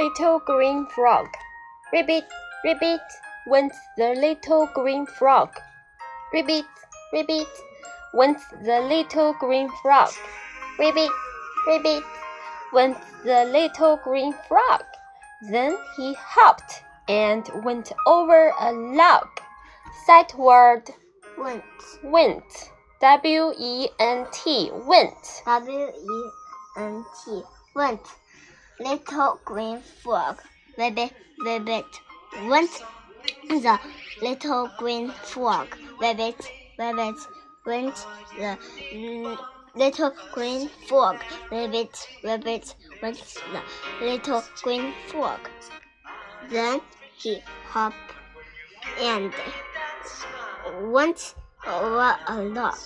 little green frog. Ribbit, ribbit, went the little green frog. Ribbit, ribbit, went the little green frog. Ribbit, ribbit, went the little green frog. Then he hopped and went over a log. Sight word went went. W E N T went. W E N T went. Little green frog. Rabbit, rabbit went. The little green frog. Rabbit, rabbit went. The little green frog. Rabbit, rabbit went. The little green frog. Then he hopped and went over a log.